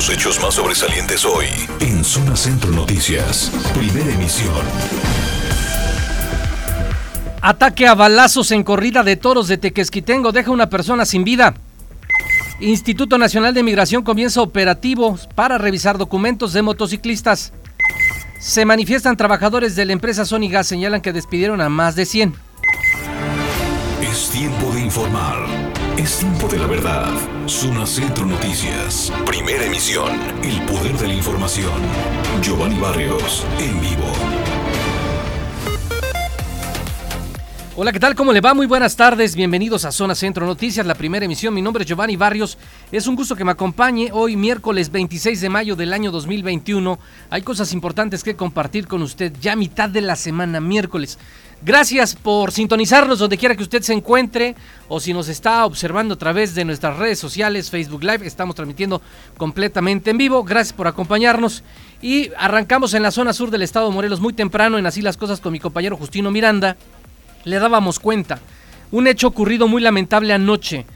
Los hechos más sobresalientes hoy en Zona Centro Noticias. Primera emisión. Ataque a balazos en corrida de toros de Tequesquitengo deja una persona sin vida. Instituto Nacional de Migración comienza operativos para revisar documentos de motociclistas. Se manifiestan trabajadores de la empresa Sony Gas, señalan que despidieron a más de 100. Es tiempo de informar. Es tiempo de la verdad. Zona Centro Noticias. Primera emisión. El poder de la información. Giovanni Barrios, en vivo. Hola, ¿qué tal? ¿Cómo le va? Muy buenas tardes. Bienvenidos a Zona Centro Noticias, la primera emisión. Mi nombre es Giovanni Barrios. Es un gusto que me acompañe hoy, miércoles 26 de mayo del año 2021. Hay cosas importantes que compartir con usted ya mitad de la semana, miércoles. Gracias por sintonizarnos donde quiera que usted se encuentre o si nos está observando a través de nuestras redes sociales, Facebook Live, estamos transmitiendo completamente en vivo. Gracias por acompañarnos y arrancamos en la zona sur del estado de Morelos muy temprano en Así las Cosas con mi compañero Justino Miranda le dábamos cuenta. Un hecho ocurrido muy lamentable anoche.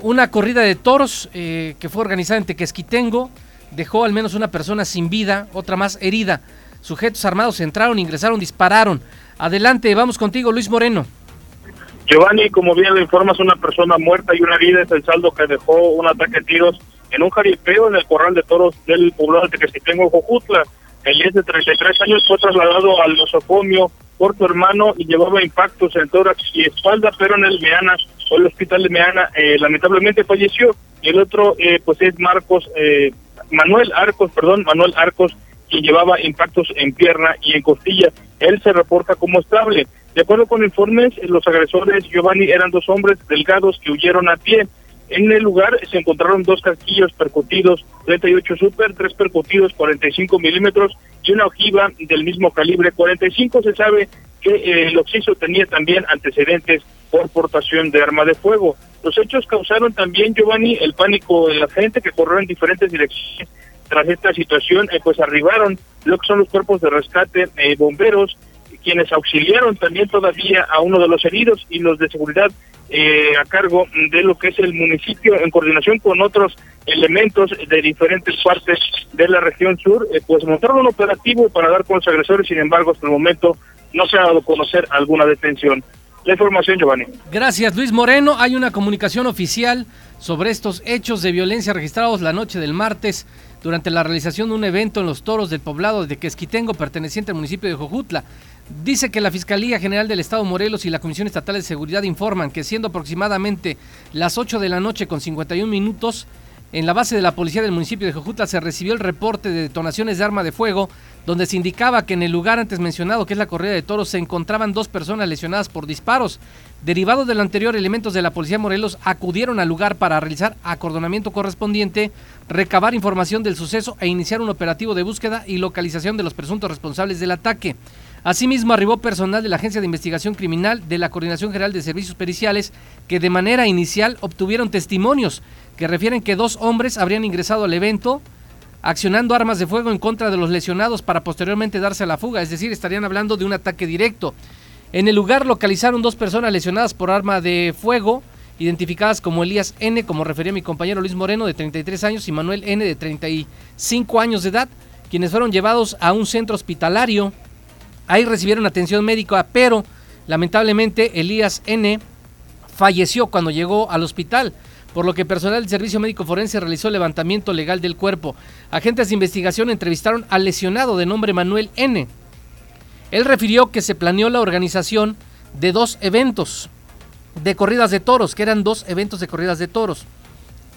Una corrida de toros eh, que fue organizada en Tequesquitengo dejó al menos una persona sin vida, otra más herida. Sujetos armados entraron, ingresaron, dispararon. Adelante, vamos contigo, Luis Moreno. Giovanni, como bien le informas, una persona muerta y una herida es el saldo que dejó un ataque de tiros en un jaripeo en el corral de toros del poblado de Tequesquitengo, Jojutla. El 10 de 33 años fue trasladado al nosocomio por su hermano y llevaba impactos en tórax y espalda, pero en el Meana o el hospital de Meana eh, lamentablemente falleció. El otro eh, pues es Marcos, eh, Manuel Arcos, perdón, Manuel Arcos, quien llevaba impactos en pierna y en costilla. Él se reporta como estable. De acuerdo con informes, los agresores Giovanni eran dos hombres delgados que huyeron a pie. En el lugar se encontraron dos casquillos percutidos 38 Super, tres percutidos 45 milímetros y una ojiva del mismo calibre 45. Se sabe que eh, el occiso tenía también antecedentes por portación de arma de fuego. Los hechos causaron también, Giovanni, el pánico de la gente que corrió en diferentes direcciones. Tras esta situación, eh, pues arribaron lo que son los cuerpos de rescate, eh, bomberos, quienes auxiliaron también todavía a uno de los heridos y los de seguridad eh, a cargo de lo que es el municipio en coordinación con otros elementos de diferentes partes de la región sur, eh, pues montaron un operativo para dar con los agresores, sin embargo, hasta el momento no se ha dado a conocer alguna detención. La información, Giovanni. Gracias, Luis Moreno. Hay una comunicación oficial sobre estos hechos de violencia registrados la noche del martes durante la realización de un evento en los toros del poblado de Quesquitengo, perteneciente al municipio de Jojutla. Dice que la Fiscalía General del Estado Morelos y la Comisión Estatal de Seguridad informan que siendo aproximadamente las 8 de la noche con 51 minutos, en la base de la policía del municipio de Jojutla se recibió el reporte de detonaciones de arma de fuego, donde se indicaba que en el lugar antes mencionado, que es la corrida de toros, se encontraban dos personas lesionadas por disparos. Derivado del anterior, elementos de la policía Morelos acudieron al lugar para realizar acordonamiento correspondiente, recabar información del suceso e iniciar un operativo de búsqueda y localización de los presuntos responsables del ataque. Asimismo, arribó personal de la Agencia de Investigación Criminal de la Coordinación General de Servicios Periciales que de manera inicial obtuvieron testimonios que refieren que dos hombres habrían ingresado al evento accionando armas de fuego en contra de los lesionados para posteriormente darse a la fuga, es decir, estarían hablando de un ataque directo. En el lugar localizaron dos personas lesionadas por arma de fuego, identificadas como Elías N, como refería mi compañero Luis Moreno, de 33 años, y Manuel N, de 35 años de edad, quienes fueron llevados a un centro hospitalario Ahí recibieron atención médica, pero lamentablemente Elías N falleció cuando llegó al hospital, por lo que personal del Servicio Médico Forense realizó levantamiento legal del cuerpo. Agentes de investigación entrevistaron al lesionado de nombre Manuel N. Él refirió que se planeó la organización de dos eventos de corridas de toros, que eran dos eventos de corridas de toros.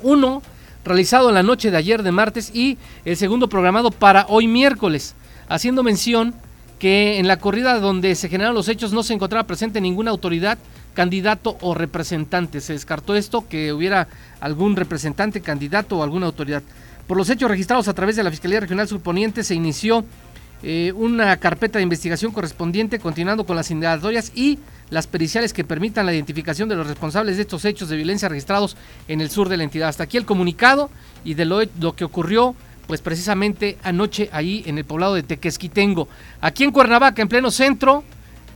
Uno realizado en la noche de ayer de martes y el segundo programado para hoy miércoles, haciendo mención que en la corrida donde se generaron los hechos no se encontraba presente ninguna autoridad, candidato o representante. Se descartó esto, que hubiera algún representante, candidato o alguna autoridad. Por los hechos registrados a través de la Fiscalía Regional Surponiente se inició eh, una carpeta de investigación correspondiente, continuando con las indagatorias y las periciales que permitan la identificación de los responsables de estos hechos de violencia registrados en el sur de la entidad. Hasta aquí el comunicado y de lo, lo que ocurrió pues precisamente anoche ahí en el poblado de Tequesquitengo. Aquí en Cuernavaca, en pleno centro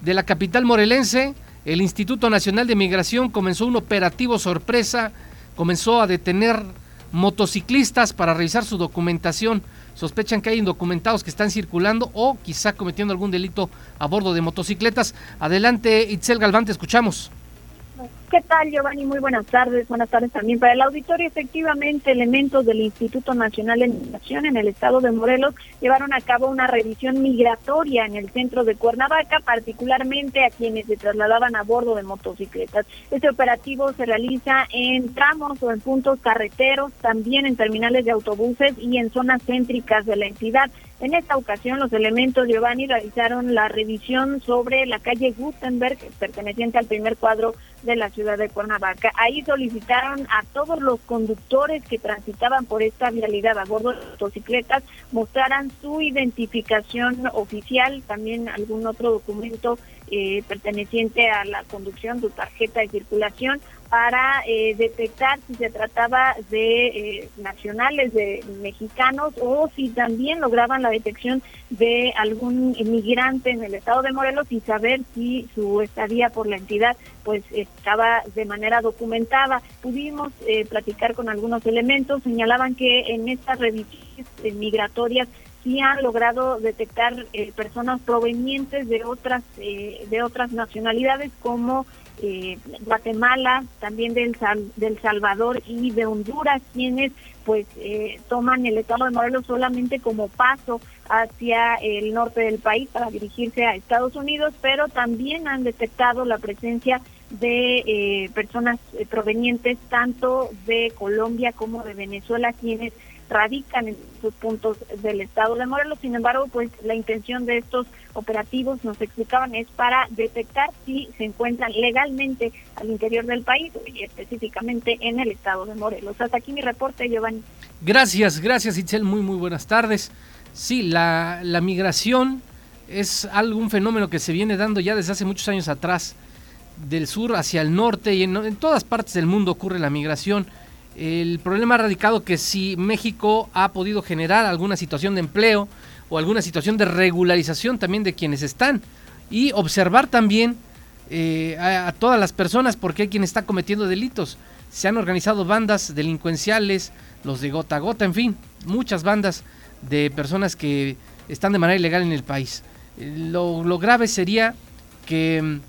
de la capital morelense, el Instituto Nacional de Migración comenzó un operativo sorpresa, comenzó a detener motociclistas para revisar su documentación. Sospechan que hay indocumentados que están circulando o quizá cometiendo algún delito a bordo de motocicletas. Adelante, Itzel Galván, te escuchamos. ¿Qué tal, Giovanni? Muy buenas tardes. Buenas tardes también para el auditorio. Efectivamente, elementos del Instituto Nacional de Migración en el estado de Morelos llevaron a cabo una revisión migratoria en el centro de Cuernavaca, particularmente a quienes se trasladaban a bordo de motocicletas. Este operativo se realiza en tramos o en puntos carreteros, también en terminales de autobuses y en zonas céntricas de la entidad. En esta ocasión, los elementos Giovanni realizaron la revisión sobre la calle Gutenberg, perteneciente al primer cuadro de la ciudad de Cuernavaca. Ahí solicitaron a todos los conductores que transitaban por esta vialidad a bordo de motocicletas mostraran su identificación oficial, también algún otro documento eh, perteneciente a la conducción, su tarjeta de circulación, para eh, detectar si se trataba de eh, nacionales, de mexicanos, o si también lograban la detección de algún inmigrante en el estado de Morelos y saber si su estadía por la entidad pues estaba de manera documentada. Pudimos eh, platicar con algunos elementos, señalaban que en estas revisiones migratorias sí han logrado detectar personas provenientes de otras de otras nacionalidades como eh, Guatemala, también del, del Salvador y de Honduras, quienes pues eh, toman el estado de Morelos solamente como paso hacia el norte del país para dirigirse a Estados Unidos, pero también han detectado la presencia de eh, personas eh, provenientes tanto de Colombia como de Venezuela, quienes radican en sus puntos del estado de Morelos. Sin embargo, pues la intención de estos operativos, nos explicaban, es para detectar si se encuentran legalmente al interior del país y específicamente en el estado de Morelos. Hasta aquí mi reporte, Giovanni. Gracias, gracias Itzel, muy muy buenas tardes. Sí, la, la migración es algún fenómeno que se viene dando ya desde hace muchos años atrás, del sur hacia el norte y en, en todas partes del mundo ocurre la migración el problema ha radicado que si México ha podido generar alguna situación de empleo o alguna situación de regularización también de quienes están y observar también eh, a, todas las personas porque hay quien está cometiendo delitos. Se han organizado bandas delincuenciales, los de gota a gota, en fin, muchas bandas de personas que están de manera ilegal en el país. Lo, lo grave sería que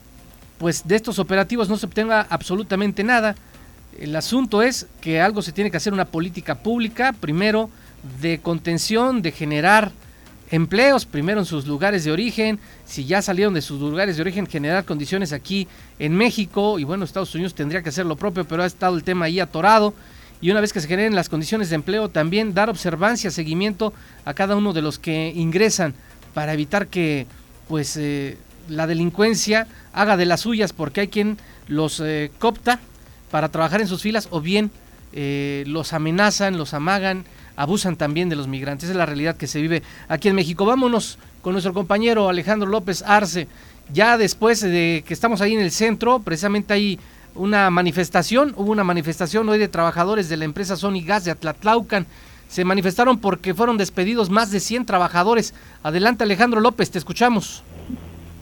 pues de estos operativos no se obtenga absolutamente nada el asunto es que algo se tiene que hacer una política pública, primero de contención, de generar empleos, primero en sus lugares de origen, si ya salieron de sus lugares de origen, generar condiciones aquí en México, y bueno, Estados Unidos tendría que hacer lo propio, pero ha estado el tema ahí atorado, y una vez que se generen las condiciones de empleo, también dar observancia, seguimiento a cada uno de los que ingresan para evitar que pues eh, la delincuencia haga de las suyas, porque hay quien los eh, copta para trabajar en sus filas o bien eh, los amenazan, los amagan, abusan también de los migrantes. es la realidad que se vive aquí en México. Vámonos con nuestro compañero Alejandro López Arce. Ya después de que estamos ahí en el centro, precisamente hay una manifestación, hubo una manifestación hoy de trabajadores de la empresa Sony Gas de Atlatlaucan. Se manifestaron porque fueron despedidos más de 100 trabajadores. Adelante Alejandro López, te escuchamos.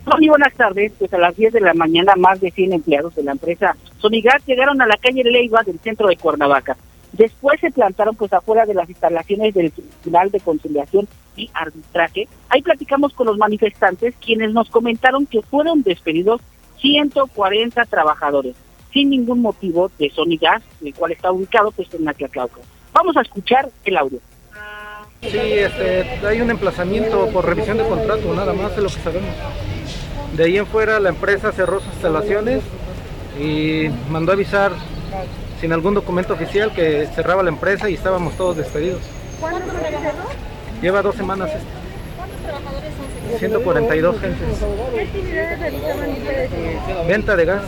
Muy buenas tardes. Pues a las 10 de la mañana, más de 100 empleados de la empresa Sonigas llegaron a la calle Leiva del centro de Cuernavaca. Después se plantaron pues afuera de las instalaciones del Tribunal de Conciliación y Arbitraje. Ahí platicamos con los manifestantes, quienes nos comentaron que fueron despedidos 140 trabajadores, sin ningún motivo de Sonigas, el cual está ubicado pues en Tlatlauca. Vamos a escuchar el audio. Sí, este, hay un emplazamiento por revisión de contrato, nada más de lo que sabemos. De ahí en fuera la empresa cerró sus instalaciones y mandó avisar sin algún documento oficial que cerraba la empresa y estábamos todos despedidos. ¿Cuántos cerró? Lleva dos semanas esto. ¿Cuántos trabajadores son? 142 gentes. ¿Qué actividades realizaban ustedes? Venta de gas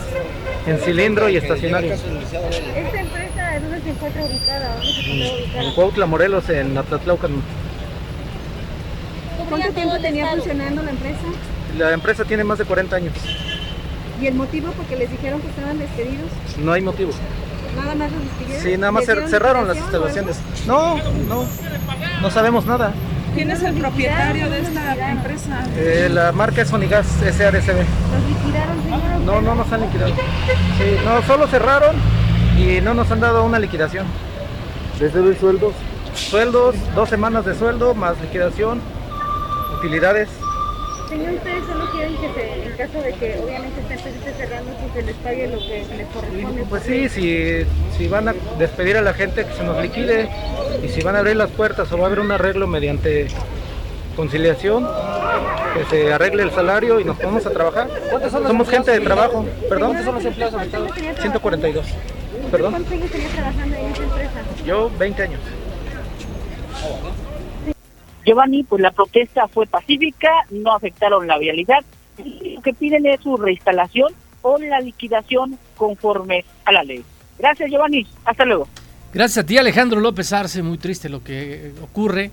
en cilindro y estacionario. ¿Esta empresa dónde se encuentra ubicada? ¿Dónde se encuentra ubicada? En Cuautla, Morelos, en Atlatlaucan. ¿Cuánto tiempo tenía funcionando la empresa? La empresa tiene más de 40 años. ¿Y el motivo porque les dijeron que estaban despedidos? No hay motivo. ¿Nada más los despidieron? Sí, nada más ¿Les dieron cerraron las instalaciones. No, no, no sabemos nada. ¿Quién es el propietario de esta empresa? Eh, la marca es Sonigas SADCB. ¿Los liquidaron, señor? No, no nos han liquidado. Sí, no, solo cerraron y no nos han dado una liquidación. Les debe sueldos. Sueldos, dos semanas de sueldo, más liquidación, utilidades. Señor, ustedes solo quieren que se, en caso de que obviamente empresa esté cerrando, pues se les pague lo que les corresponde. Pues sí, si, si van a despedir a la gente, que se nos liquide. Y si van a abrir las puertas o va a haber un arreglo mediante conciliación, que se arregle el salario y nos ponemos a trabajar. Somos gente de trabajo. ¿Perdón? ¿Cuántos son los empleados afectados? 142. ¿Perdón? ¿Cuántos años tenía trabajando en esa empresa? Yo 20 años. Giovanni, pues la protesta fue pacífica, no afectaron la vialidad. Lo que piden es su reinstalación o la liquidación conforme a la ley. Gracias, Giovanni. Hasta luego. Gracias a ti, Alejandro López Arce. Muy triste lo que ocurre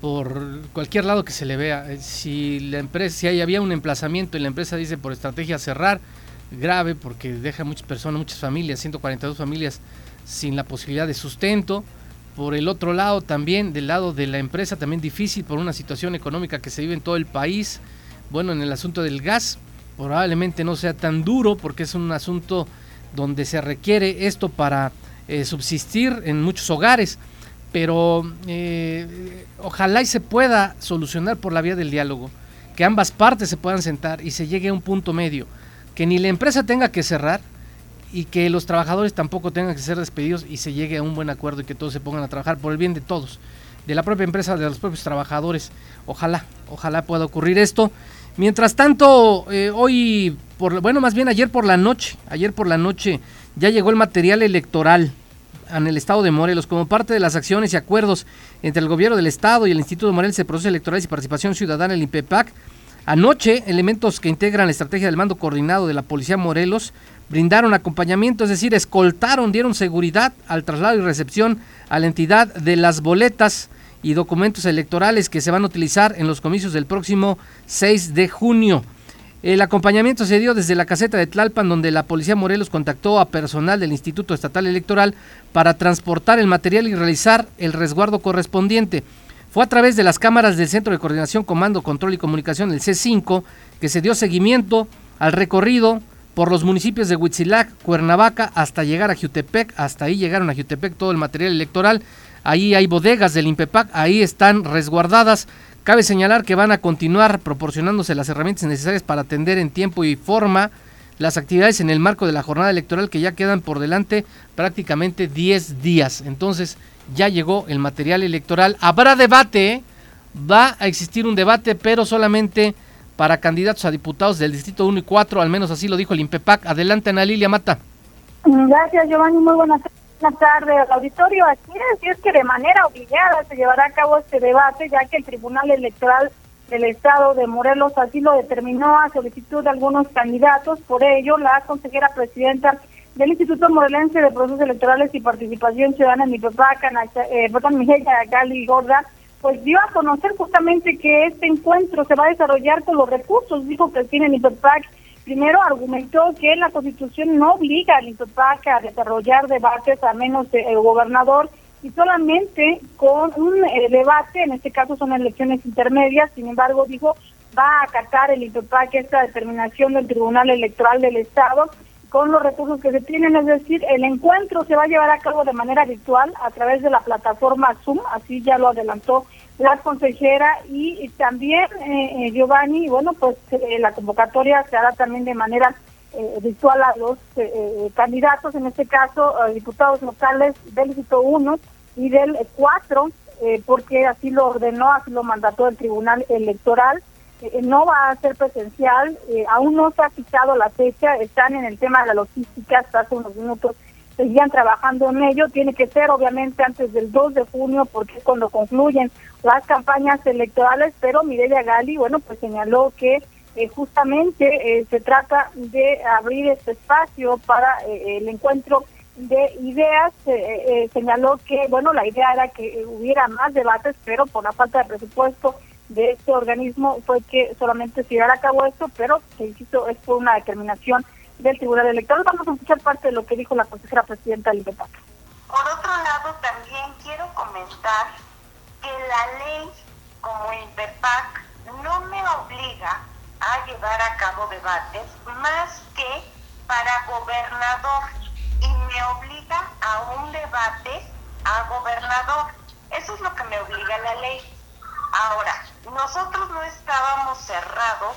por cualquier lado que se le vea. Eh, Si la empresa, si ahí había un emplazamiento y la empresa dice por estrategia cerrar, grave porque deja muchas personas, muchas familias, 142 familias sin la posibilidad de sustento. Por el otro lado también, del lado de la empresa, también difícil por una situación económica que se vive en todo el país. Bueno, en el asunto del gas, probablemente no sea tan duro porque es un asunto donde se requiere esto para eh, subsistir en muchos hogares, pero eh, ojalá y se pueda solucionar por la vía del diálogo, que ambas partes se puedan sentar y se llegue a un punto medio, que ni la empresa tenga que cerrar y que los trabajadores tampoco tengan que ser despedidos y se llegue a un buen acuerdo y que todos se pongan a trabajar por el bien de todos, de la propia empresa, de los propios trabajadores. Ojalá, ojalá pueda ocurrir esto. Mientras tanto, eh, hoy, por, bueno, más bien ayer por la noche, ayer por la noche ya llegó el material electoral en el estado de Morelos como parte de las acciones y acuerdos entre el gobierno del estado y el Instituto Morelos de Procesos Electorales y Participación Ciudadana, el INPEPAC. Anoche, elementos que integran la estrategia del mando coordinado de la Policía Morelos brindaron acompañamiento, es decir, escoltaron, dieron seguridad al traslado y recepción a la entidad de las boletas y documentos electorales que se van a utilizar en los comicios del próximo 6 de junio. El acompañamiento se dio desde la caseta de Tlalpan, donde la Policía Morelos contactó a personal del Instituto Estatal Electoral para transportar el material y realizar el resguardo correspondiente. Fue a través de las cámaras del Centro de Coordinación, Comando, Control y Comunicación, el C5, que se dio seguimiento al recorrido por los municipios de Huitzilac, Cuernavaca, hasta llegar a Jutepec. Hasta ahí llegaron a Jutepec todo el material electoral. Ahí hay bodegas del INPEPAC, ahí están resguardadas. Cabe señalar que van a continuar proporcionándose las herramientas necesarias para atender en tiempo y forma las actividades en el marco de la jornada electoral que ya quedan por delante prácticamente 10 días. Entonces ya llegó el material electoral. Habrá debate, ¿eh? va a existir un debate, pero solamente para candidatos a diputados del Distrito 1 y 4, al menos así lo dijo el INPEPAC. Adelante, Ana Lilia Mata. Gracias, Giovanni. Muy buenas tardes al auditorio. Aquí es, que de manera obligada se llevará a cabo este debate, ya que el Tribunal Electoral del Estado de Morelos así lo determinó a solicitud de algunos candidatos. Por ello, la consejera presidenta del Instituto Morelense de Procesos Electorales y Participación Ciudadana, mi papá, eh, perdón, Miguel Gali Gorda, pues dio a conocer justamente que este encuentro se va a desarrollar con los recursos, dijo que tiene el IPEPAC. Primero argumentó que la Constitución no obliga al IPEPAC a desarrollar debates a menos el gobernador y solamente con un eh, debate, en este caso son elecciones intermedias, sin embargo dijo va a acatar el IPEPAC esta determinación del Tribunal Electoral del Estado con los recursos que se tienen, es decir, el encuentro se va a llevar a cabo de manera virtual a través de la plataforma Zoom, así ya lo adelantó la consejera y, también eh, Giovanni, bueno, pues eh, la convocatoria se hará también de manera eh, virtual a los candidatos, en este caso diputados locales del Distrito 1 y del 4, porque así lo ordenó, así lo mandató el Tribunal Electoral no va a ser presencial, eh, aún no se ha fijado la fecha, están en el tema de la logística, hasta hace unos minutos seguían trabajando en ello, tiene que ser obviamente antes del 2 de junio porque es cuando concluyen las campañas electorales, pero Mireya Gali, bueno, pues señaló que eh, justamente eh, se trata de abrir este espacio para el encuentro de ideas, señaló que, bueno, la idea era que hubiera más debates, pero por la falta de presupuesto de este organismo fue que solamente se llevara a cabo esto, pero que insisto, es por una determinación del Tribunal Electoral. Vamos a escuchar parte de lo que dijo la consejera presidenta del IPEPAC. Por otro lado, también quiero comentar que la ley como IPEPAC no me obliga a llevar a cabo debates más que para gobernador y me obliga a un debate a gobernador. Eso es lo que me obliga la ley. Ahora, nosotros no estábamos cerrados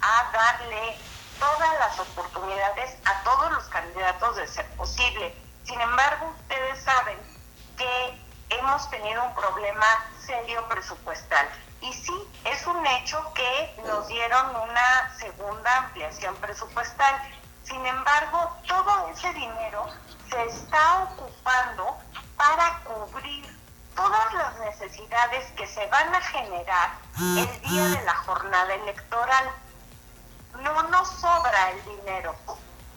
a darle todas las oportunidades a todos los candidatos de ser posible. Sin embargo, ustedes saben que hemos tenido un problema serio presupuestal. Y sí, es un hecho que nos dieron una segunda ampliación presupuestal. Sin embargo, todo ese dinero se está ocupando para cubrir todas las necesidades que se van a generar el día de la jornada electoral. No nos sobra el dinero.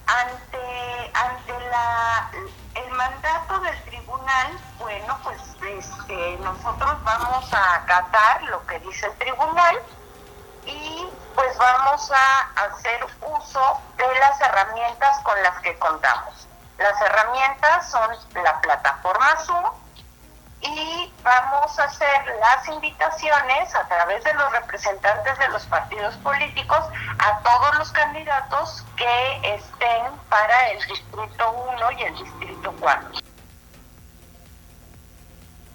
Ante, ante la, el mandato del tribunal, bueno, pues este, nosotros vamos a acatar lo que dice el tribunal y pues vamos a hacer uso de las herramientas con las que contamos. Las herramientas son la plataforma Zoom y vamos a hacer las invitaciones a través de los representantes de los partidos políticos a todos los candidatos que estén para el Distrito 1 y el Distrito 4.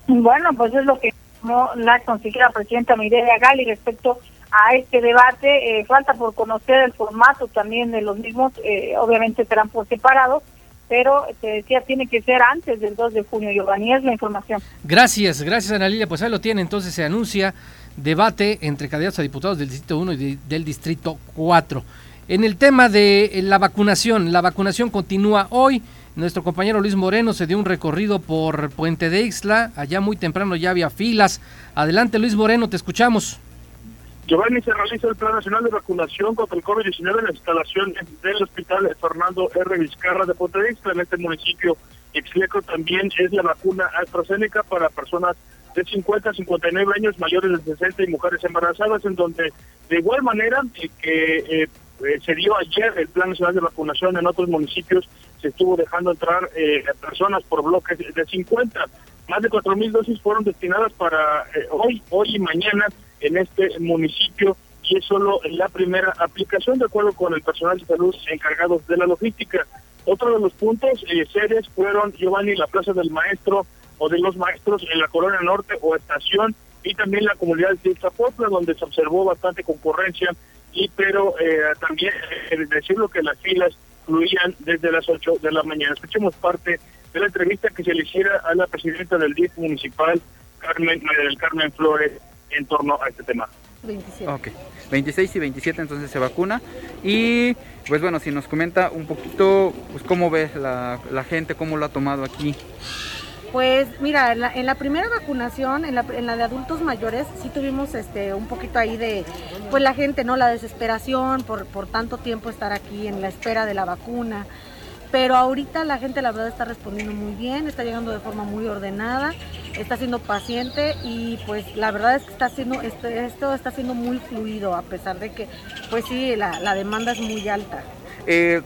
Bueno, pues es lo que no la consejera presidenta Mireya Gali respecto a este debate. Eh, falta por conocer el formato también de los mismos, eh, obviamente serán por separado, pero te decía, tiene que ser antes del 2 de junio. Giovanni, es la información. Gracias, gracias Ana Lilia. Pues ahí lo tiene, entonces se anuncia debate entre candidatos a diputados del Distrito 1 y del Distrito 4. En el tema de eh, la vacunación, la vacunación continúa hoy. Nuestro compañero Luis Moreno se dio un recorrido por Puente de Ixla. Allá muy temprano ya había filas. Adelante Luis Moreno, te escuchamos. Giovanni se realiza el Plan Nacional de Vacunación contra el COVID-19 en la instalación del Hospital Fernando R. Vizcarra de Ixla, en este municipio. Ixleco también es la vacuna AstraZeneca para personas de 50 a 59 años, mayores de 60 y mujeres embarazadas, en donde de igual manera eh, que eh, eh, se dio ayer el Plan Nacional de Vacunación en otros municipios, se estuvo dejando entrar eh, personas por bloques de 50. Más de 4.000 dosis fueron destinadas para eh, hoy, hoy y mañana en este municipio y es solo la primera aplicación de acuerdo con el personal de salud encargados de la logística. Otro de los puntos eh, serios fueron, Giovanni, la Plaza del Maestro o de los Maestros en la Colonia Norte o Estación y también la comunidad de Zapotla, donde se observó bastante concurrencia y pero eh, también eh, decirlo que las filas fluían desde las 8 de la mañana. Escuchemos parte de la entrevista que se le hiciera a la presidenta del DIF municipal, Carmen del Carmen Flores, en torno a este tema. 27. Ok, 26 y 27 entonces se vacuna. Y pues bueno, si nos comenta un poquito, pues cómo ve la, la gente, cómo lo ha tomado aquí. Pues mira, en la, en la primera vacunación, en la, en la, de adultos mayores, sí tuvimos este un poquito ahí de, pues la gente, ¿no? La desesperación por, por tanto tiempo estar aquí en la espera de la vacuna. Pero ahorita la gente la verdad está respondiendo muy bien, está llegando de forma muy ordenada, está siendo paciente y pues la verdad es que está siendo, esto, esto está siendo muy fluido a pesar de que pues sí, la, la demanda es muy alta. Eh,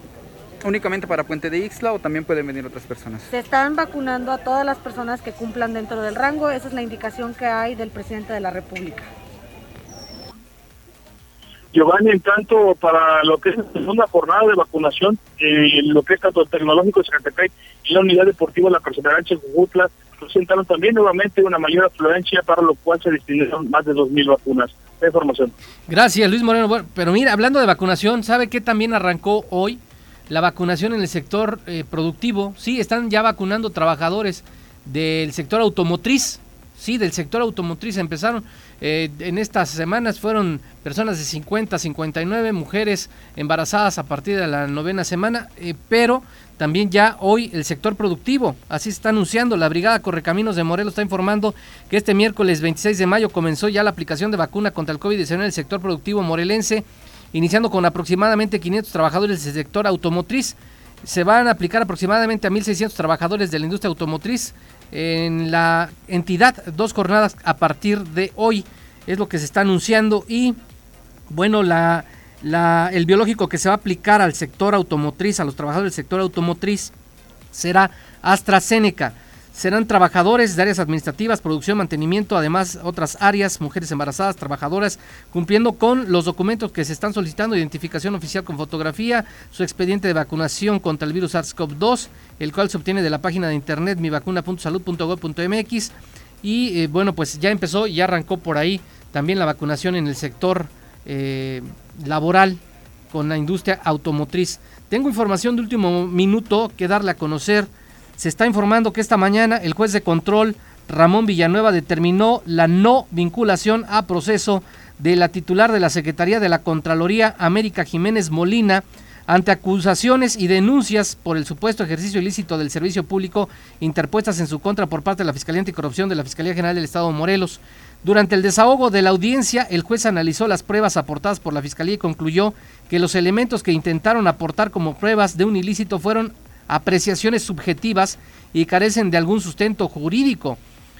únicamente para Puente de Ixla o también pueden venir otras personas? Se están vacunando a todas las personas que cumplan dentro del rango, esa es la indicación que hay del presidente de la República. Giovanni, en tanto para lo que es la segunda jornada de vacunación, eh, lo que es tanto el Tecnológico de Zacatepec y la Unidad Deportiva La Perseverancia de Jujutla, presentaron también nuevamente una mayor afluencia para lo cual se destinaron más de 2.000 vacunas. Información. Gracias, Luis Moreno. Bueno, pero mira, hablando de vacunación, ¿sabe qué también arrancó hoy? la vacunación en el sector eh, productivo. Sí, están ya vacunando trabajadores del sector automotriz. Sí, del sector automotriz empezaron. Eh, en estas semanas fueron personas de 50 a 59, mujeres embarazadas a partir de la novena semana, eh, pero también ya hoy el sector productivo, así se está anunciando, la Brigada Correcaminos de Morelos está informando que este miércoles 26 de mayo comenzó ya la aplicación de vacuna contra el COVID-19 en el sector productivo morelense iniciando con aproximadamente 500 trabajadores del sector automotriz. Se van a aplicar aproximadamente a 1.600 trabajadores de la industria automotriz en la entidad, dos jornadas a partir de hoy, es lo que se está anunciando y bueno, la, el biológico que se va a aplicar al sector automotriz, a los trabajadores del sector automotriz, será AstraZeneca. serán trabajadores de áreas administrativas, producción, mantenimiento, además otras áreas, mujeres embarazadas, trabajadoras, cumpliendo con los documentos que se están solicitando, identificación oficial con fotografía, su expediente de vacunación contra el virus SARS-CoV-2, el cual se obtiene de la página de internet mivacuna.salud.gov.mx y eh, bueno, pues ya empezó, ya arrancó por ahí también la vacunación en el sector eh, laboral con la industria automotriz. Tengo información de último minuto que darle a conocer. Se está informando que esta mañana el juez de control Ramón Villanueva determinó la no vinculación a proceso de la titular de la Secretaría de la Contraloría, América Jiménez Molina, ante acusaciones y denuncias por el supuesto ejercicio ilícito del servicio público interpuestas en su contra por parte de la Fiscalía Anticorrupción de la Fiscalía General del Estado Morelos. Durante el desahogo de la audiencia, el juez analizó las pruebas aportadas por la Fiscalía y concluyó que los elementos que intentaron aportar como pruebas de un ilícito fueron apreciaciones subjetivas y carecen de algún sustento jurídico.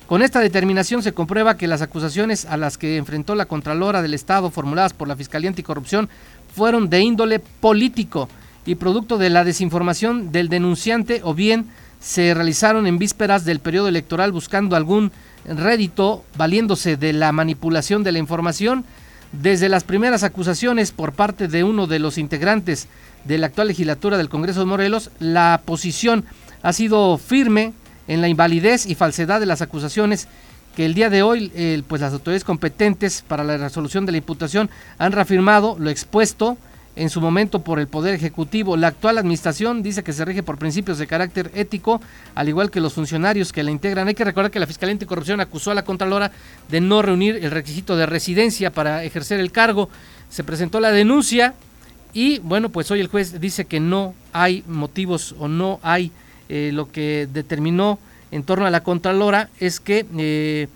Con esta determinación se comprueba que las acusaciones a las que enfrentó la Contralora del Estado formuladas por la Fiscalía Anticorrupción fueron de índole político y producto de la desinformación del denunciante o bien se realizaron en vísperas del periodo electoral buscando algún rédito valiéndose de la manipulación de la información. Desde las primeras acusaciones por parte de uno de los integrantes de la actual legislatura del Congreso de Morelos, la posición ha sido firme en la invalidez y falsedad de las acusaciones que el día de hoy pues las autoridades competentes para la resolución de la imputación han reafirmado lo expuesto en su momento por el Poder Ejecutivo. La actual administración dice que se rige por principios de carácter ético, al igual que los funcionarios que la integran. Hay que recordar que la Fiscalía Anticorrupción acusó a la Contralora de no reunir el requisito de residencia para ejercer el cargo. Se presentó la denuncia y bueno, pues hoy el juez dice que no hay motivos o no hay eh, lo que determinó en torno a la Contralora es que eh,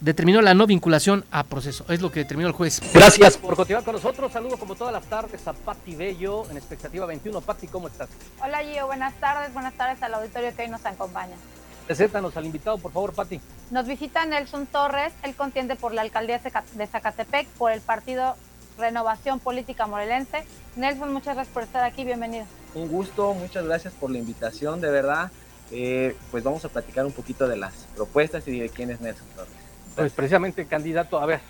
determinó la no vinculación a proceso. Es lo que determinó el juez. Gracias por continuar con nosotros. Saludo como todas las tardes a Patti Bello en Expectativa 21. Patti, ¿cómo estás? Hola Gio, buenas tardes. Buenas tardes al auditorio que hoy nos acompaña. Preséntanos al invitado, por favor, Patti. Nos visita Nelson Torres. Él contiende por la alcaldía de Zacatepec por el partido Renovación Política Morelense. Nelson, muchas gracias por estar aquí. Bienvenido. Un gusto, muchas gracias por la invitación, de verdad. Eh, pues vamos a platicar un poquito de las propuestas y de quién es Nelson Torres. Pues precisamente candidato, a ver,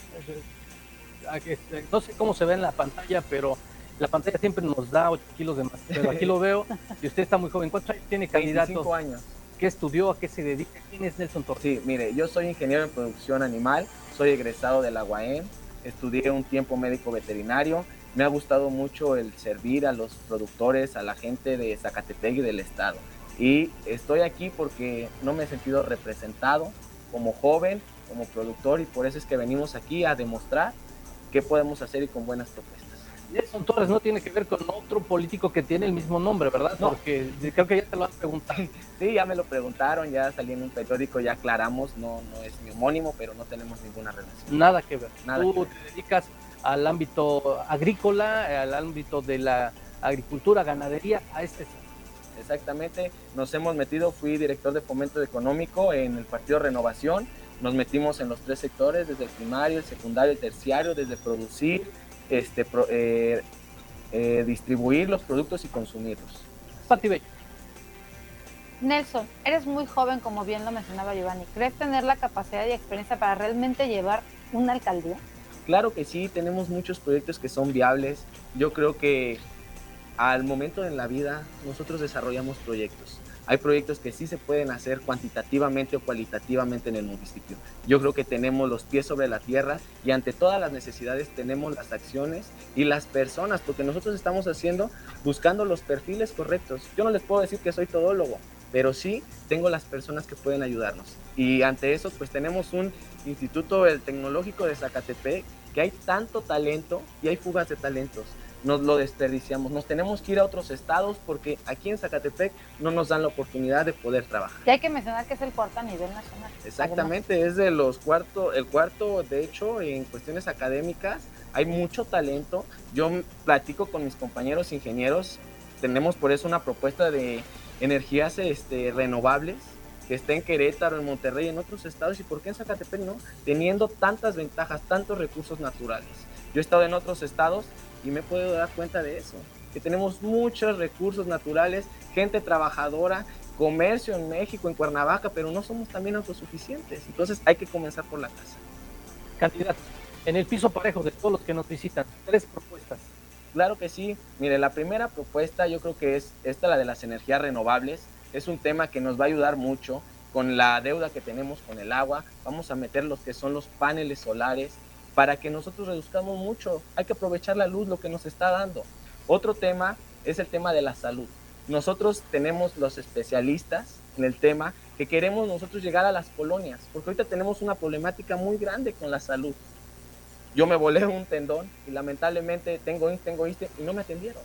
este, no sé cómo se ve en la pantalla, pero la pantalla siempre nos da 8 kilos de más, pero aquí lo veo y usted está muy joven. ¿Cuántos años tiene candidato? 25 años. ¿Qué estudió? ¿A qué se dedica? ¿Quién es Nelson Torres? Sí, mire, yo soy ingeniero en producción animal, soy egresado de la UAM, estudié un tiempo médico veterinario, me ha gustado mucho el servir a los productores, a la gente de Zacatepec y del estado. Y estoy aquí porque no me he sentido representado como joven, como productor y por eso es que venimos aquí a demostrar qué podemos hacer y con buenas propuestas. Nelson Torres no tiene que ver con otro político que tiene el mismo nombre, ¿verdad? Porque creo que ya te lo han preguntado. Sí, ya me lo preguntaron, ya salí en un periódico, ya aclaramos, no, no es mi homónimo, pero no tenemos ninguna relación. Nada que ver. Nada Tú te dedicas al ámbito agrícola, al ámbito de la agricultura, ganadería, a este exactamente. Nos hemos metido, fui director de fomento económico en el Partido Renovación. Nos metimos en los tres sectores, desde el primario, el secundario, el terciario, desde producir, este, eh, eh, distribuir los productos y consumirlos. Pati Nelson, eres muy joven, como bien lo mencionaba Giovanni. ¿Crees tener la capacidad y experiencia para realmente llevar una alcaldía? Claro que sí, tenemos muchos proyectos que son viables. Yo creo que al momento en la vida nosotros desarrollamos proyectos. Hay proyectos que sí se pueden hacer cuantitativamente o cualitativamente en el municipio. Yo creo que tenemos los pies sobre la tierra y ante todas las necesidades tenemos las acciones y las personas, porque nosotros estamos haciendo buscando los perfiles correctos. Yo no les puedo decir que soy todólogo, pero sí tengo las personas que pueden ayudarnos. Y ante eso, pues tenemos un instituto tecnológico de Zacatepec que hay tanto talento y hay fugas de talentos nos lo desperdiciamos. Nos tenemos que ir a otros estados porque aquí en Zacatepec no nos dan la oportunidad de poder trabajar. Y hay que mencionar que es el cuarto a nivel nacional. Exactamente, es de los cuarto, el cuarto, de hecho, en cuestiones académicas hay mucho talento. Yo platico con mis compañeros ingenieros, tenemos por eso una propuesta de energías este, renovables que está en Querétaro, en Monterrey, en otros estados, y por qué en Zacatepec no, teniendo tantas ventajas, tantos recursos naturales. Yo he estado en otros estados y me puedo dar cuenta de eso, que tenemos muchos recursos naturales, gente trabajadora comercio en México, en Cuernavaca, pero no somos también autosuficientes. Entonces hay que comenzar por la casa. Candidato, en el piso parejo de todos los que nos visitan, tres propuestas. Claro que sí. Mire, la primera propuesta yo creo que es esta, la de las energías renovables. Es un tema que nos va a ayudar mucho con la deuda que tenemos con el agua. Vamos a meter los que son los paneles solares para que nosotros reduzcamos mucho. Hay que aprovechar la luz, lo que nos está dando. Otro tema es el tema de la salud. Nosotros tenemos los especialistas en el tema que queremos nosotros llegar a las colonias, porque ahorita tenemos una problemática muy grande con la salud. Yo me volé un tendón y lamentablemente tengo tengo y no me atendieron.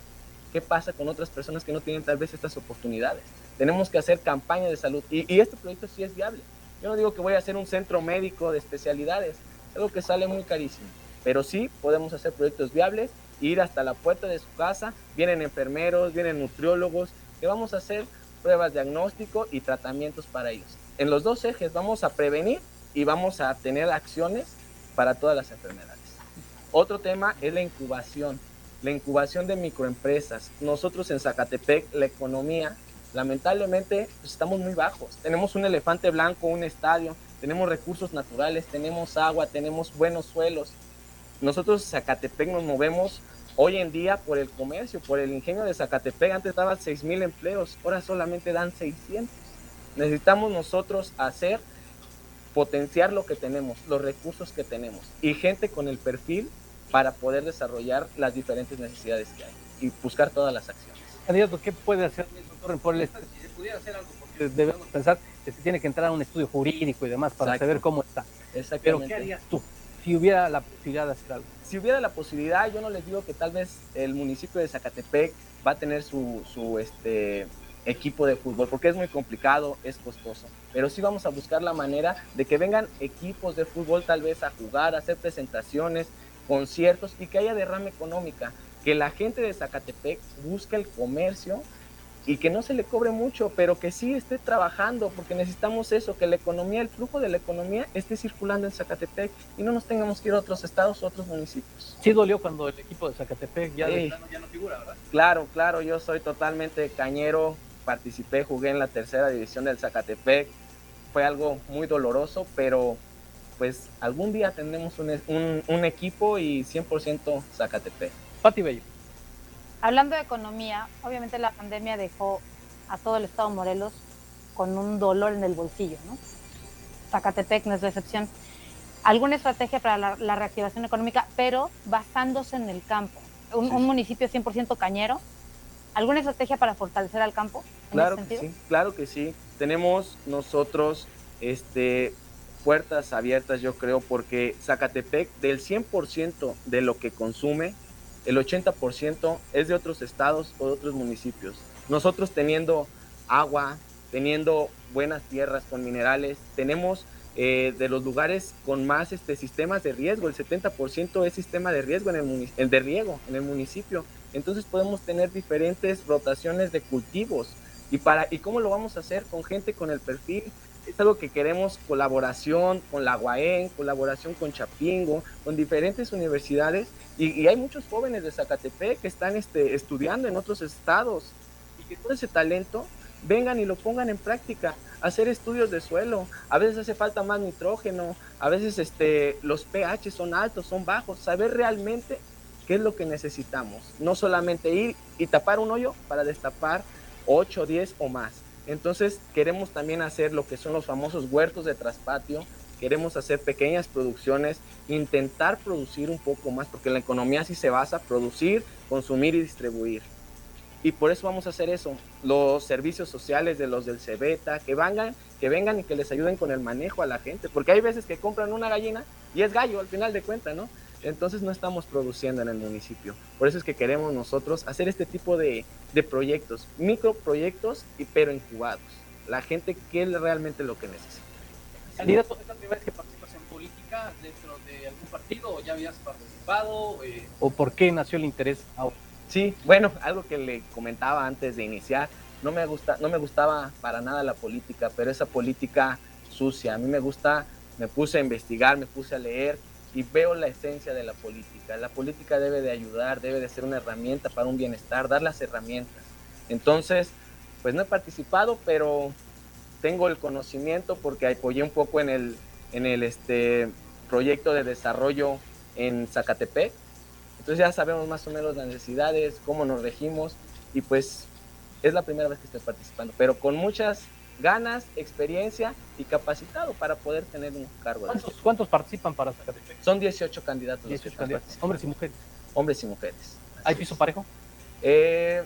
¿Qué pasa con otras personas que no tienen tal vez estas oportunidades? Tenemos que hacer campaña de salud y, y este proyecto sí es viable. Yo no digo que voy a hacer un centro médico de especialidades, es algo que sale muy carísimo, pero sí podemos hacer proyectos viables ir hasta la puerta de su casa, vienen enfermeros, vienen nutriólogos, que vamos a hacer pruebas de diagnóstico y tratamientos para ellos. En los dos ejes vamos a prevenir y vamos a tener acciones para todas las enfermedades. Otro tema es la incubación, la incubación de microempresas. Nosotros en Zacatepec, la economía, lamentablemente, pues, estamos muy bajos. Tenemos un elefante blanco, un estadio, tenemos recursos naturales, tenemos agua, tenemos buenos suelos, nosotros Zacatepec nos movemos hoy en día por el comercio, por el ingenio de Zacatepec. Antes daban 6 mil empleos, ahora solamente dan 600. Necesitamos nosotros hacer, potenciar lo que tenemos, los recursos que tenemos y gente con el perfil para poder desarrollar las diferentes necesidades que hay y buscar todas las acciones. Candidato, ¿qué puede hacer Torren por el Estado? Si se pudiera hacer algo, porque debemos pensar que se tiene que entrar a un estudio jurídico y demás para saber cómo está. Pero ¿qué harías tú? si hubiera la posibilidad de hacer algo? Si hubiera la posibilidad, yo no les digo que tal vez el municipio de Zacatepec va a tener su, su este, equipo de fútbol, porque es muy complicado, es costoso. Pero sí vamos a buscar la manera de que vengan equipos de fútbol tal vez a jugar, a hacer presentaciones, conciertos y que haya derrama económica. Que la gente de Zacatepec busque el comercio y que no se le cobre mucho, pero que sí esté trabajando, porque necesitamos eso, que la economía, el flujo de la economía esté circulando en Zacatepec y no nos tengamos que ir a otros estados o otros municipios. Sí dolió cuando el equipo de Zacatepec ya, ya no figura, ¿verdad? Claro, claro, yo soy totalmente cañero, participé, jugué en la tercera división del Zacatepec, fue algo muy doloroso, pero pues algún día tendremos un, un, un equipo y 100% Zacatepec. Pati Bello. Hablando de economía, obviamente la pandemia dejó a todo el estado de Morelos con un dolor en el bolsillo, ¿no? Zacatepec no es la excepción. Alguna estrategia para la, reactivación económica, pero basándose en el campo. Un, municipio 100% cañero. ¿Alguna estrategia para fortalecer al campo? claro que sí, claro que sí. Tenemos nosotros este, puertas abiertas, yo creo, porque Zacatepec, del 100% de lo que consume, el 80% es de otros estados o de otros municipios. Nosotros teniendo agua, teniendo buenas tierras con minerales, tenemos eh, de los lugares con más este, sistemas de riesgo, el 70% es sistema de riesgo en el, el de riego en el municipio. Entonces podemos tener diferentes rotaciones de cultivos. ¿Y, para, ¿Y cómo lo vamos a hacer? Con gente con el perfil es algo que queremos colaboración con la UAEN, colaboración con Chapingo, con diferentes universidades y, hay muchos jóvenes de Zacatepec que están este, estudiando en otros estados y que todo ese talento vengan y lo pongan en práctica, hacer estudios de suelo, a veces hace falta más nitrógeno, a veces este, los pH son altos, son bajos, saber realmente qué es lo que necesitamos, no solamente ir y tapar un hoyo para destapar 8, 10 o más. Entonces queremos también hacer lo que son los famosos huertos de traspatio, queremos hacer pequeñas producciones, intentar producir un poco más, porque la economía sí se basa, producir, consumir y distribuir. Y por eso vamos a hacer eso, los servicios sociales de los del Cebeta, que vengan, que vengan y que les ayuden con el manejo a la gente, porque hay veces que compran una gallina y es gallo al final de cuentas, ¿no? Entonces no estamos produciendo en el municipio. Por eso es que queremos nosotros hacer este tipo de, de proyectos, microproyectos, pero incubados. La gente que es realmente lo que necesita. Candidato, ¿es la primera vez que participas en política dentro de algún partido o ya habías participado? Eh, ¿O por qué nació el interés ahora? Sí, bueno, algo que le comentaba antes de iniciar, no me, gusta, no me gustaba para nada la política, pero esa política sucia, a mí me gusta, me puse a investigar, me puse a leer, y veo la esencia de la política. La política debe de ayudar, debe de ser una herramienta para un bienestar, dar las herramientas. Entonces, pues no he participado, pero tengo el conocimiento porque apoyé un poco en el, en el este, proyecto de desarrollo en Zacatepec. Entonces ya sabemos más o menos las necesidades, cómo nos regimos y pues es la primera vez que estoy participando, pero con muchas ganas, experiencia y capacitado para poder tener un cargo. ¿Cuántos, ¿cuántos participan para Zacatepec? Son 18 candidatos. 18 candidatos. Hombres y mujeres. Hombres y mujeres. ¿Hay piso parejo? Eh,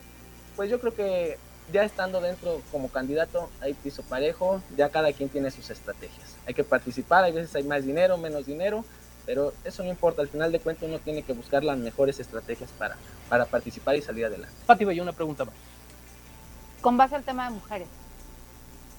pues yo creo que ya estando dentro como candidato hay piso parejo, ya cada quien tiene sus estrategias. Hay que participar, hay veces hay más dinero, menos dinero, pero eso no importa, al final de cuentas uno tiene que buscar las mejores estrategias para, para participar y salir adelante. Pati, yo una pregunta más. Con base al tema de mujeres,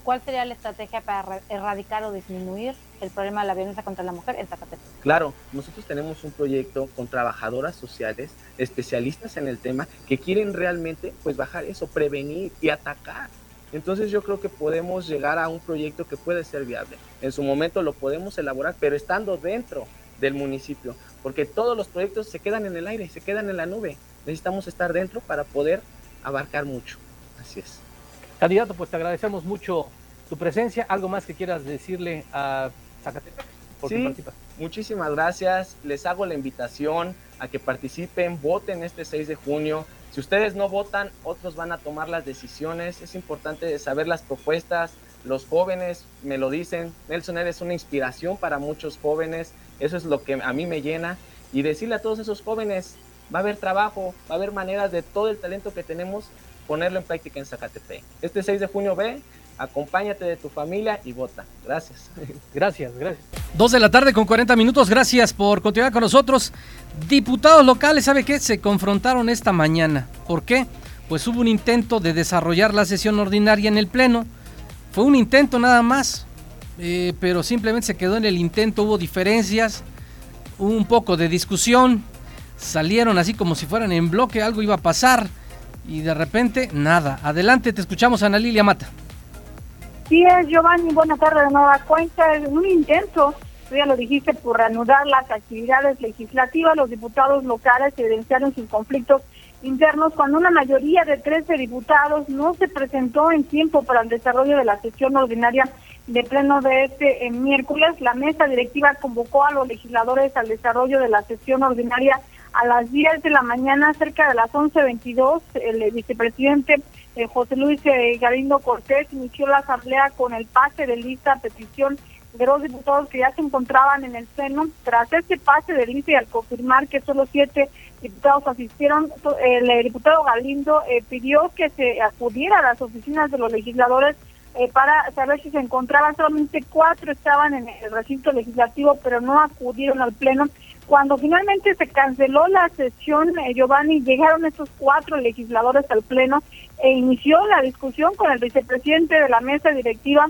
¿cuál sería la estrategia para erradicar o disminuir el problema de la violencia contra la mujer en Zacatepec? Claro, nosotros tenemos un proyecto con trabajadoras sociales, especialistas en el tema, que quieren realmente pues bajar eso, prevenir y atacar. Entonces yo creo que podemos llegar a un proyecto que puede ser viable. En su momento lo podemos elaborar, pero estando dentro del municipio, porque todos los proyectos se quedan en el aire, se quedan en la nube. Necesitamos estar dentro para poder abarcar mucho. Así es. Candidato, pues te agradecemos mucho tu presencia. ¿Algo más que quieras decirle a Zacatepec? Sí, muchísimas gracias. Les hago la invitación a que participen, voten este 6 de junio. Si ustedes no votan, otros van a tomar las decisiones. Es importante saber las propuestas. Los jóvenes me lo dicen. Nelson, eres una inspiración para muchos jóvenes. Eso es lo que a mí me llena. Y decirle a todos esos jóvenes, va a haber trabajo, va a haber maneras de todo el talento que tenemos ponerlo en práctica en Zacatepec. Este 6 de junio ve, acompáñate de tu familia y vota. Gracias. Gracias, gracias. Dos de la tarde con 40 minutos. Gracias por continuar con nosotros. Diputados locales, ¿sabe qué? Se confrontaron esta mañana. ¿Por qué? Pues hubo un intento de desarrollar la sesión ordinaria en el Pleno. Fue un intento nada más, eh, pero simplemente se quedó en el intento. Hubo diferencias, hubo un poco de discusión. Salieron así como si fueran en bloque, algo iba a pasar y de repente nada. Adelante, te escuchamos, Ana Lilia Mata. Sí, es Giovanni, buenas tardes de nueva cuenta. En un intento, tú ya lo dijiste, por reanudar las actividades legislativas, los diputados locales evidenciaron sus conflictos internos cuando una mayoría de 13 diputados no se presentó en tiempo para el desarrollo de la sesión ordinaria de pleno de este eh, miércoles. La mesa directiva convocó a los legisladores al desarrollo de la sesión ordinaria a las 10 de la mañana, cerca de las 11.22, el vicepresidente eh, José Luis eh, Galindo Cortés inició la asamblea con el pase de lista a petición de los diputados que ya se encontraban en el seno. Tras este pase de lista y al confirmar que solo siete diputados asistieron, el diputado Galindo eh, pidió que se acudiera a las oficinas de los legisladores para saber si se encontraban. Solamente cuatro estaban en el recinto legislativo, pero no acudieron al pleno cuando finalmente se canceló la sesión, eh, Giovanni, llegaron estos cuatro legisladores al Pleno e inició la discusión con el vicepresidente de la mesa directiva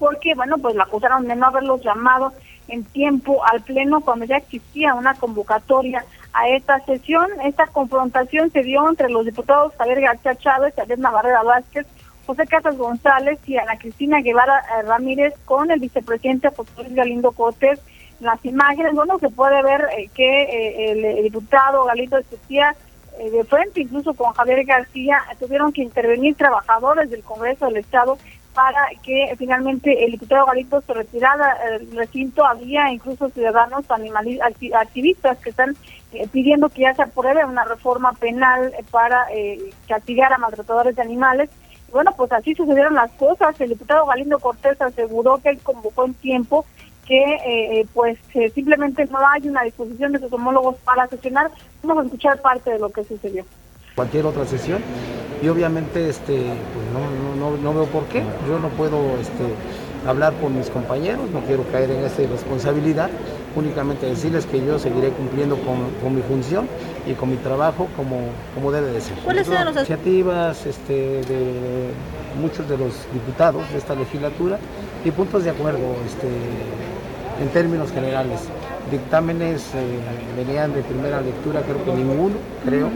porque, bueno, pues la acusaron de no haberlos llamado en tiempo al Pleno cuando ya existía una convocatoria a esta sesión. Esta confrontación se dio entre los diputados Javier García Chávez, Javier Navarrera Vázquez, José Casas González y Ana Cristina Guevara eh, Ramírez con el vicepresidente José Luis Galindo Cortés las imágenes, bueno, se puede ver eh, que eh, el, diputado Galito Estetía eh, de frente, incluso con Javier García, tuvieron que intervenir trabajadores del Congreso del Estado para que finalmente el diputado Galito se retirara del recinto. Había incluso ciudadanos activistas que están pidiendo que ya se apruebe una reforma penal para castigar a maltratadores de animales. bueno, pues así sucedieron las cosas. El diputado Galindo Cortés aseguró que él convocó en tiempo que eh, eh, pues simplemente no hay una disposición de sus homólogos para sesionar. Vamos a escuchar parte de lo que sucedió. Cualquier otra sesión y obviamente este pues no, no, no, veo por qué. Yo no puedo este, hablar con mis compañeros, no quiero caer en esa irresponsabilidad, únicamente decirles que yo seguiré cumpliendo con, mi función y con mi trabajo como, como debe de ser. ¿Cuáles son las iniciativas este, de muchos de los diputados de esta legislatura y puntos de acuerdo este, en términos generales. Dictámenes eh, venían de primera lectura, creo que ninguno, creo,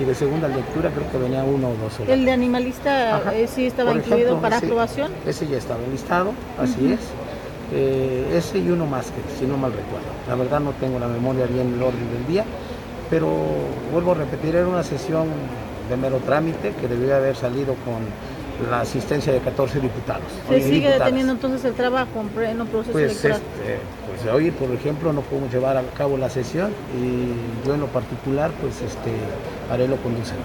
y de segunda lectura creo que venía uno o dos. ¿El de animalista eh, sí estaba incluido para aprobación? Ese ya estaba listado, así es. Eh, ese y uno más, que si no mal recuerdo. La verdad no tengo la memoria bien en el orden del día, pero vuelvo a repetir, era una sesión de mero trámite que debería haber salido con la asistencia de 14 diputados. ¿Se sigue diputadas. deteniendo entonces el trabajo en pleno proceso Pues, electoral? este, pues hoy, por ejemplo, no podemos llevar a cabo la sesión y yo en lo particular, pues este, haré lo conducente.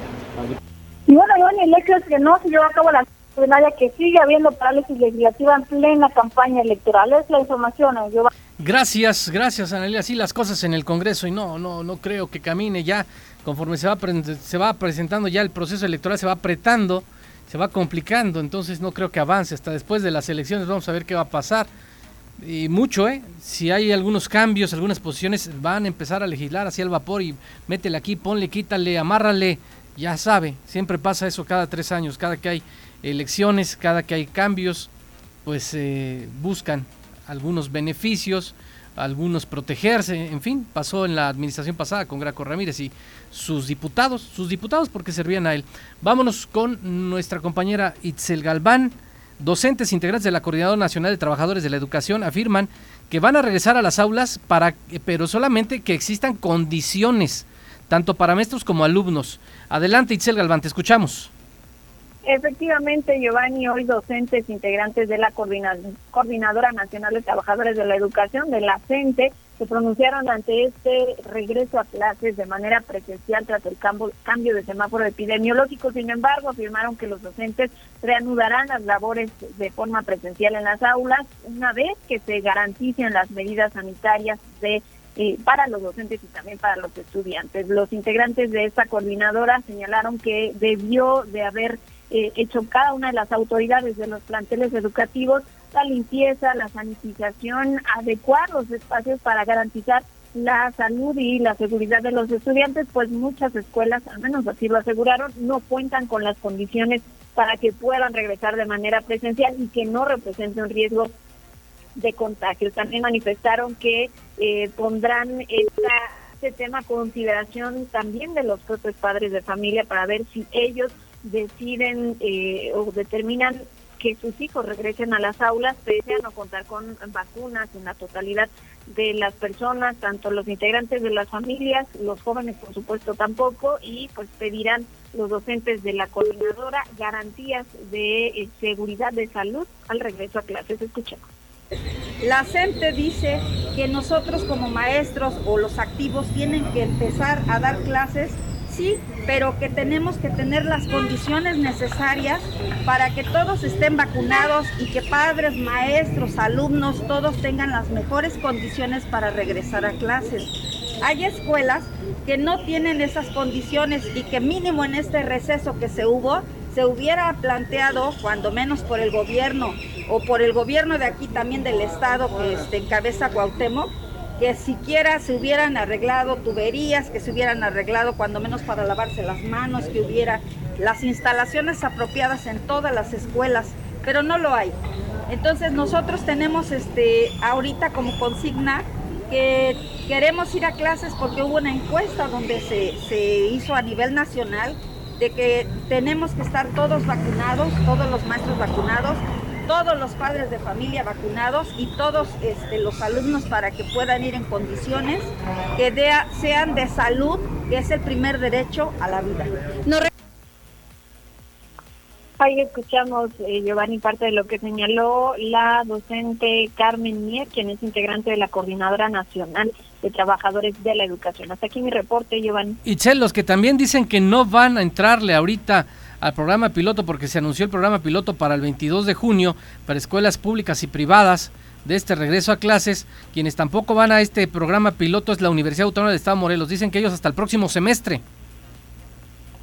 Y bueno, Iván, el hecho es que no se llevó a cabo la plenaria, que sigue habiendo parálisis legislativa en plena campaña electoral. Es la información, eh, Giovanni. Gracias, gracias Analia. Así las cosas en el Congreso y no, no, no creo que camine ya conforme se va, se va presentando ya el proceso electoral, se va apretando, se va complicando, entonces no creo que avance. Hasta después de las elecciones vamos a ver qué va a pasar. Y mucho, ¿eh? Si hay algunos cambios, algunas posiciones, van a empezar a legislar hacia el vapor y métele aquí, ponle, quítale, amárrale. Ya sabe, siempre pasa eso cada tres años, cada que hay elecciones, cada que hay cambios, pues eh, buscan algunos beneficios, algunos protegerse, en fin, pasó en la administración pasada con Graco Ramírez y sus diputados, sus diputados porque servían a él. Vámonos con nuestra compañera Itzel Galván. Docentes integrantes de la Coordinadora Nacional de Trabajadores de la Educación afirman que van a regresar a las aulas para pero solamente que existan condiciones tanto para maestros como alumnos. Adelante Itzel Galván, te escuchamos. Efectivamente, Giovanni, hoy docentes integrantes de la Coordina- Coordinadora Nacional de Trabajadores de la Educación, de la CENTE, se pronunciaron ante este regreso a clases de manera presencial tras el cambio de semáforo epidemiológico. Sin embargo, afirmaron que los docentes reanudarán las labores de forma presencial en las aulas una vez que se garanticen las medidas sanitarias de eh, para los docentes y también para los estudiantes. Los integrantes de esta coordinadora señalaron que debió de haber eh, hecho cada una de las autoridades de los planteles educativos la limpieza, la sanitización, adecuar los espacios para garantizar la salud y la seguridad de los estudiantes, pues muchas escuelas, al menos así lo aseguraron, no cuentan con las condiciones para que puedan regresar de manera presencial y que no represente un riesgo de contagio. También manifestaron que eh, pondrán esta, este tema a consideración también de los propios padres de familia para ver si ellos deciden eh, o determinan que sus hijos regresen a las aulas, pese a no contar con vacunas en la totalidad de las personas, tanto los integrantes de las familias, los jóvenes por supuesto tampoco, y pues pedirán los docentes de la coordinadora garantías de eh, seguridad de salud al regreso a clases. Escuchemos. La CENTE dice que nosotros como maestros o los activos tienen que empezar a dar clases, sí, pero que tenemos que tener las condiciones necesarias para que todos estén vacunados y que padres, maestros, alumnos, todos tengan las mejores condiciones para regresar a clases. Hay escuelas que no tienen esas condiciones y que mínimo en este receso que se hubo, se hubiera planteado, cuando menos por el gobierno o por el gobierno de aquí también del estado que este, encabeza Cuauhtémoc, que siquiera se hubieran arreglado tuberías, que se hubieran arreglado cuando menos para lavarse las manos, que hubiera las instalaciones apropiadas en todas las escuelas, pero no lo hay. Entonces nosotros tenemos este ahorita como consigna que queremos ir a clases porque hubo una encuesta donde se, se hizo a nivel nacional de que tenemos que estar todos vacunados, todos los maestros vacunados, todos los padres de familia vacunados y todos este, los alumnos para que puedan ir en condiciones que sean de salud, que es el primer derecho a la vida. No re- Ahí escuchamos, eh, Giovanni, parte de lo que señaló la docente Carmen Mier, quien es integrante de la Coordinadora Nacional de Trabajadores de la Educación. Hasta aquí mi reporte, Giovanni. Itzel, los que también dicen que no van a entrarle ahorita al programa piloto porque se anunció el programa piloto para el 22 de junio para escuelas públicas y privadas de este regreso a clases, quienes tampoco van a este programa piloto es la Universidad Autónoma del Estado Morelos. Dicen que ellos hasta el próximo semestre.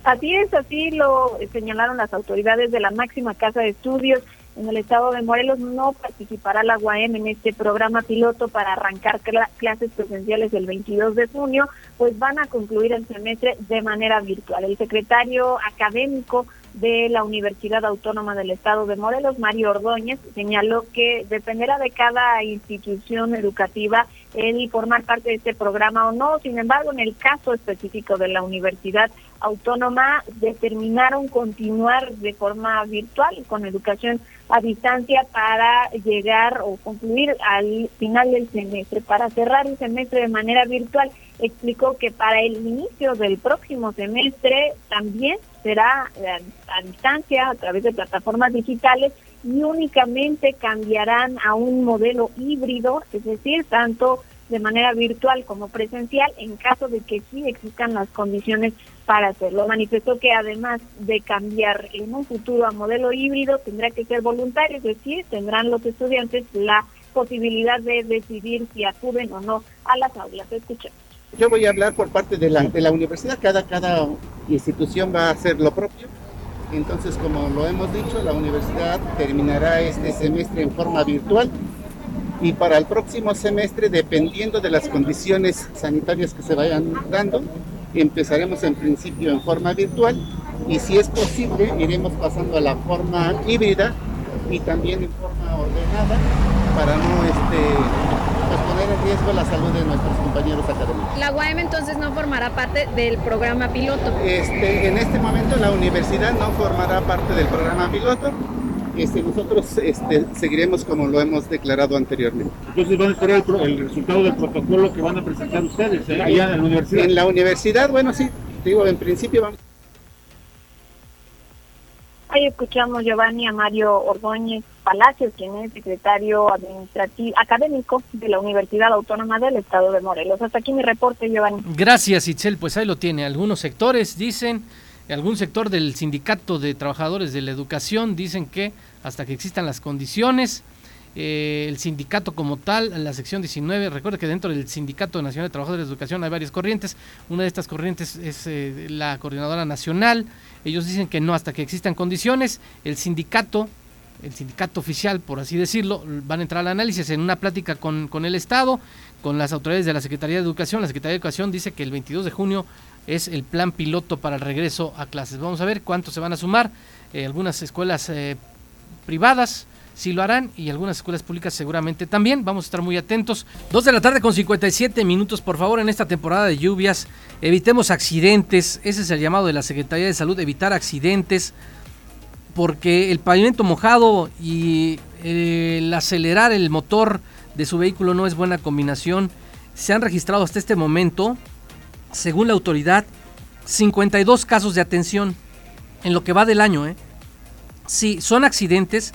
Así es, así lo señalaron las autoridades de la máxima casa de estudios en el estado de Morelos. No participará la UAM en este programa piloto para arrancar cla- clases presenciales el 22 de junio, pues van a concluir el semestre de manera virtual. El secretario académico de la Universidad Autónoma del Estado de Morelos, Mario Ordóñez, señaló que dependerá de cada institución educativa el formar parte de este programa o no. Sin embargo, en el caso específico de la Universidad Autónoma, determinaron continuar de forma virtual con educación a distancia para llegar o concluir al final del semestre, para cerrar el semestre de manera virtual. explicó que para el inicio del próximo semestre también será eh, a, distancia, a través de plataformas digitales y únicamente cambiarán a un modelo híbrido, es decir, tanto de manera virtual como presencial en caso de que sí existan las condiciones para hacerlo. Manifestó que además de cambiar en un futuro a modelo híbrido, tendrá que ser voluntario, es decir, tendrán los estudiantes la posibilidad de decidir si acuden o no a las aulas. Escuchemos. Yo voy a hablar por parte de la, de la universidad, cada, cada institución va a hacer lo propio. Entonces, como lo hemos dicho, la universidad terminará este semestre en forma virtual y para el próximo semestre, dependiendo de las condiciones sanitarias que se vayan dando, empezaremos en principio en forma virtual y si es posible iremos pasando a la forma híbrida y también en forma ordenada para no este, riesgo la salud de nuestros compañeros académicos. La UAM entonces no formará parte del programa piloto. Este, en este momento la universidad no formará parte del programa piloto. Este, nosotros este, seguiremos como lo hemos declarado anteriormente. Entonces van a esperar el, resultado del protocolo que van a presentar ustedes eh, allá en la universidad. En la universidad, bueno, sí, digo, en principio vamos. Ahí escuchamos Giovanni a Mario Ordóñez Palacios, quien es secretario administrativo académico de la Universidad Autónoma del Estado de Morelos. Hasta aquí mi reporte, Giovanni. Gracias, Itzel. Pues ahí lo tiene. Algunos sectores dicen, algún sector del sindicato de trabajadores de la educación dicen que hasta que existan las condiciones, eh, el sindicato como tal, la sección 19, recuerde que dentro del Sindicato Nacional de Trabajadores de Educación hay varias corrientes, una de estas corrientes es eh, la coordinadora nacional, ellos dicen que no hasta que existan condiciones, el sindicato, el sindicato oficial, por así decirlo, van a entrar al análisis en una plática con, con el Estado, con las autoridades de la Secretaría de Educación, la Secretaría de Educación dice que el 22 de junio es el plan piloto para el regreso a clases. Vamos a ver cuántos se van a sumar, eh, algunas escuelas privadas, sí lo harán y algunas escuelas públicas seguramente también. Vamos a estar muy atentos. Dos de la tarde con 57 minutos, por favor, en esta temporada de lluvias. Evitemos accidentes. Ese es el llamado de la Secretaría de Salud, evitar accidentes. Porque el pavimento mojado y el acelerar el motor de su vehículo no es buena combinación. Se han registrado hasta este momento, según la autoridad, 52 casos de atención en lo que va del año. ¿eh? Sí, son accidentes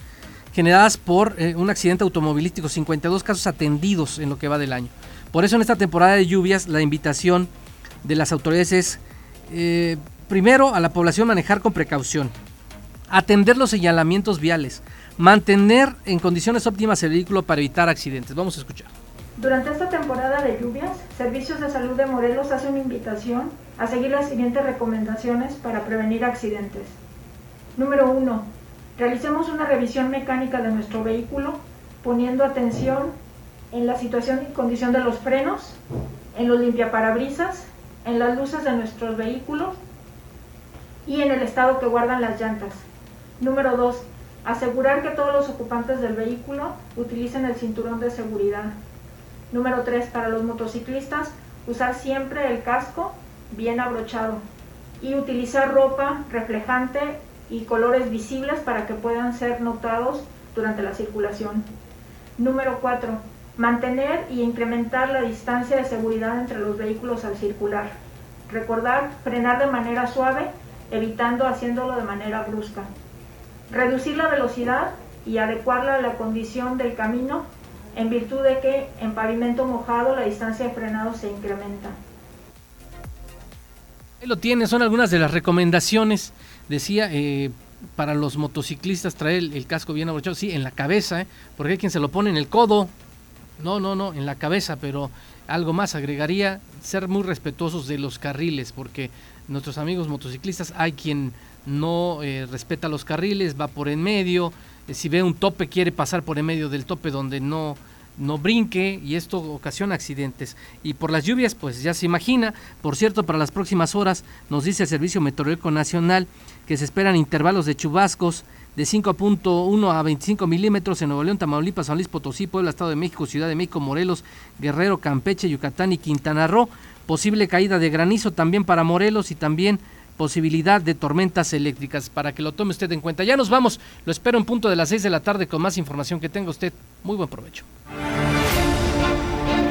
generadas por eh, un accidente automovilístico, 52 casos atendidos en lo que va del año. Por eso en esta temporada de lluvias la invitación de las autoridades es, eh, primero, a la población manejar con precaución, atender los señalamientos viales, mantener en condiciones óptimas el vehículo para evitar accidentes. Vamos a escuchar. Durante esta temporada de lluvias, Servicios de Salud de Morelos hace una invitación a seguir las siguientes recomendaciones para prevenir accidentes. Número 1 Realicemos una revisión mecánica de nuestro vehículo poniendo atención en la situación y condición de los frenos, en los limpiaparabrisas, en las luces de nuestros vehículos y en el estado que guardan las llantas. Número 2. Asegurar que todos los ocupantes del vehículo utilicen el cinturón de seguridad. Número 3. Para los motociclistas, usar siempre el casco bien abrochado y utilizar ropa reflejante y colores visibles para que puedan ser notados durante la circulación. Número 4. Mantener y incrementar la distancia de seguridad entre los vehículos al circular. Recordar frenar de manera suave, evitando haciéndolo de manera brusca. Reducir la velocidad y adecuarla a la condición del camino en virtud de que en pavimento mojado la distancia de frenado se incrementa. Ahí lo tiene, son algunas de las recomendaciones Decía, eh, para los motociclistas traer el, casco bien abrochado, sí, en la cabeza, ¿eh? porque hay quien se lo pone en el codo. No, no, no, en la cabeza, pero algo más agregaría ser muy respetuosos de los carriles, porque nuestros amigos motociclistas hay quien no eh, respeta los carriles, va por en medio, si ve un tope quiere pasar por en medio del tope donde no no brinque y esto ocasiona accidentes. Y por las lluvias, pues ya se imagina. Por cierto, para las próximas horas nos dice el Servicio Meteorológico Nacional que se esperan intervalos de chubascos de 5.1 a 25 milímetros en Nuevo León, Tamaulipas, San Luis Potosí, Puebla, Estado de México, Ciudad de México, Morelos, Guerrero, Campeche, Yucatán y Quintana Roo. Posible caída de granizo también para Morelos y también posibilidad de tormentas eléctricas para que lo tome usted en cuenta. Ya nos vamos, lo espero en punto de las 6 de la tarde con más información que tenga usted. Muy buen provecho.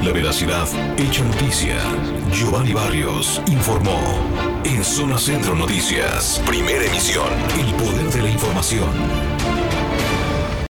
La veracidad hecha noticia. Giovanni Barrios informó. En Zona Centro Noticias, primera emisión, el poder de la información.